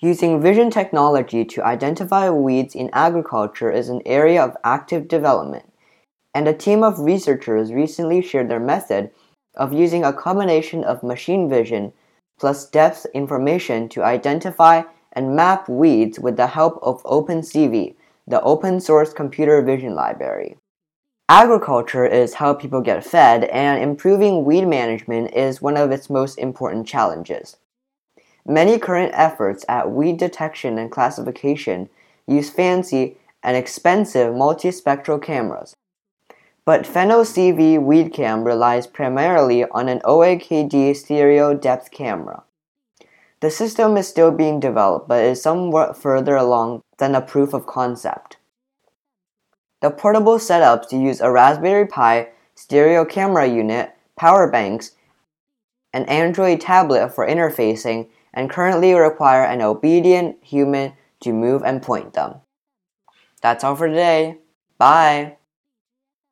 Using vision technology to identify weeds in agriculture is an area of active development, and a team of researchers recently shared their method of using a combination of machine vision plus depth information to identify and map weeds with the help of OpenCV, the open source computer vision library. Agriculture is how people get fed, and improving weed management is one of its most important challenges. Many current efforts at weed detection and classification use fancy and expensive multispectral cameras. But PhenoCV WeedCam relies primarily on an OAKD stereo depth camera. The system is still being developed but is somewhat further along than a proof of concept. The portable setups use a Raspberry Pi, stereo camera unit, power banks, an Android tablet for interfacing, and currently require an obedient human to move and point them. That's all for today. Bye!